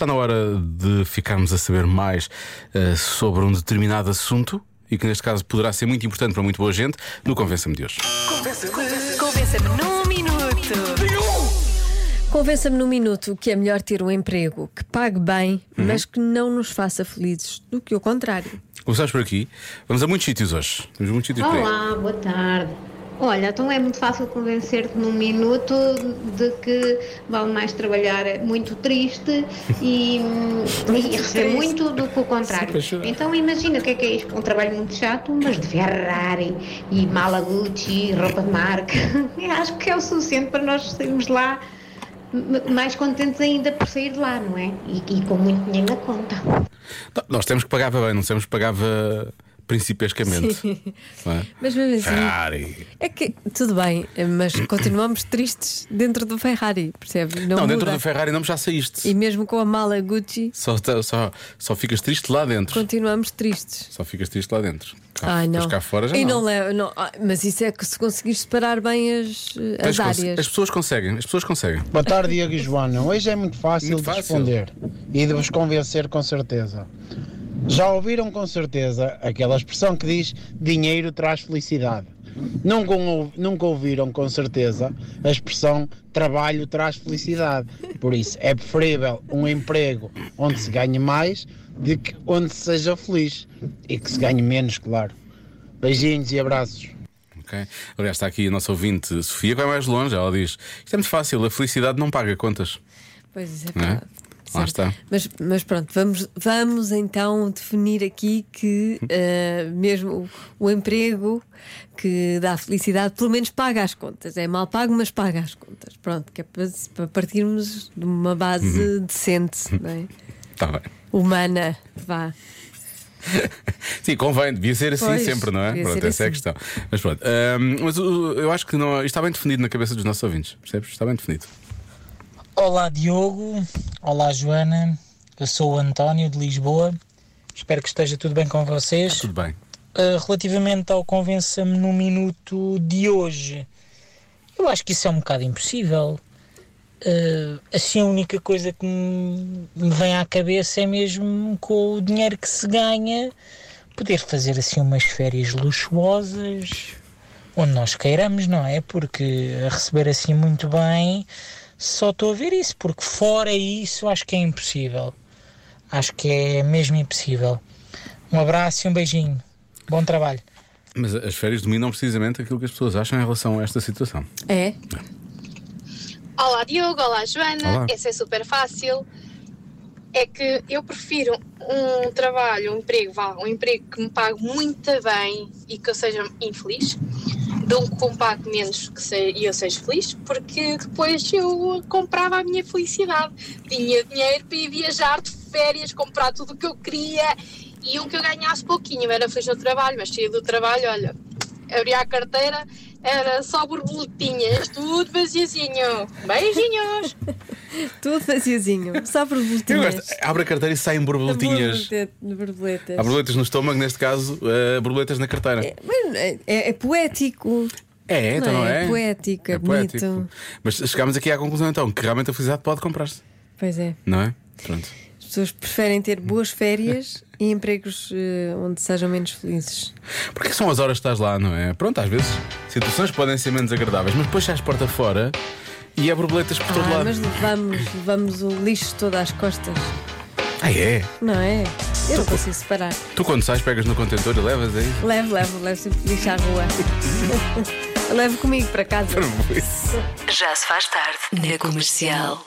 Está na hora de ficarmos a saber mais eh, sobre um determinado assunto e que neste caso poderá ser muito importante para muito boa gente no Convença-me de hoje. Convença-me num minuto. Convença-me num minuto que é melhor ter um emprego que pague bem, mas que não nos faça felizes, do que o contrário. Começamos por aqui. Vamos a muitos sítios hoje. Temos muitos sítios. Olá, boa tarde. Olha, então é muito fácil convencer-te num minuto de que vale mais trabalhar muito triste e, e receber muito do que o contrário. Então imagina o que é que é isto, um trabalho muito chato, mas de Ferrari e mala Gucci, roupa de marca. Eu acho que é o suficiente para nós sairmos lá mais contentes ainda por sair de lá, não é? E, e com muito dinheiro na conta. Nós temos que pagar bem, não temos que pagava principescamente. É? Mas mesmo assim, Ferrari. é que tudo bem, mas continuamos tristes dentro do Ferrari, percebes? Não, Não, dentro do Ferrari não já saíste. E mesmo com a mala Gucci, Só, só, só ficas triste lá dentro. continuamos tristes. Só ficas triste lá dentro. Cá, Ai, não. Mas cá fora já e não. não leva, não, ah, mas isso é que se conseguires separar bem as, as áreas. As pessoas conseguem, as pessoas conseguem. Boa tarde, Diego e Joana. Hoje é muito fácil Muito de fácil. responder e de vos convencer com certeza. Já ouviram com certeza aquela expressão que diz dinheiro traz felicidade. Nunca, nunca ouviram com certeza a expressão trabalho traz felicidade. Por isso, é preferível um emprego onde se ganhe mais do que onde se seja feliz e que se ganhe menos, claro. Beijinhos e abraços. ok? Aliás, está aqui a nossa ouvinte Sofia, que vai mais longe. Ela diz: Isto é muito fácil, a felicidade não paga contas. Pois é é? verdade. Lá está. Mas, mas pronto, vamos, vamos então definir aqui que eh, mesmo o, o emprego que dá felicidade, pelo menos paga as contas. É mal pago, mas paga as contas. Pronto, que é para, para partirmos de uma base Uhum. decente, não é? Está bem. humana. Vá. Sim, convém, devia ser assim Pois, sempre, não é? Pronto, essa é a assim. questão. Mas pronto, ahm, mas uh, eu acho que não, isto está bem definido na cabeça dos nossos ouvintes, percebes? Está bem definido. Olá Diogo, olá Joana, eu sou o António de Lisboa, espero que esteja tudo bem com vocês. Tudo bem. Uh, relativamente ao Convença-me no Minuto de hoje, eu acho que isso é um bocado impossível. Uh, assim, a única coisa que me vem à cabeça é mesmo com o dinheiro que se ganha, poder fazer assim umas férias luxuosas, onde nós queiramos, não é? Porque a receber assim muito bem, só estou a ver isso, porque fora isso, acho que é impossível. Acho que é mesmo impossível. Um abraço e um beijinho. Bom trabalho. Mas as férias dominam precisamente aquilo que as pessoas acham em relação a esta situação. É? Olá Diogo, olá Joana, Olá. esse é super fácil. É que eu prefiro um trabalho, um emprego, vá, um emprego que me pague muito bem e que eu seja infeliz, que me pague menos que se, eu seja feliz, porque depois eu comprava a minha felicidade. Tinha dinheiro para ir viajar de férias, comprar tudo o que eu queria e um que eu ganhasse pouquinho. Era feliz no trabalho, mas saía do trabalho, olha, abria a carteira, era só borboletinhas, tudo vaziozinho. Beijinhos! Tudo vaziozinho. Só Eu borboletinhas. gosto. Abre a carteira e saem borboletinhas. Borboleta- Borboletas. Há borboletas no estômago, neste caso, eh, borboletas na carteira. É, é, é- é poético. É, então não Não é? é? É poético, é bonito. Mas chegámos aqui à conclusão então que realmente a felicidade pode comprar-se, Pois é. não é? Pronto. As pessoas preferem ter boas férias e empregos eh, onde sejam menos felizes. Porque são as horas que estás lá, não é? Pronto, às vezes situações podem ser menos agradáveis, mas depois sais porta fora e há borboletas por todo Ah, lado. mas levamos, levamos o lixo todo às costas, Ah, é? não é? Eu não consigo separar. Tu quando sais pegas no contentor e levas aí? Levo, levo, levo sempre lixo à rua. levo comigo para casa. Já se faz tarde na comercial.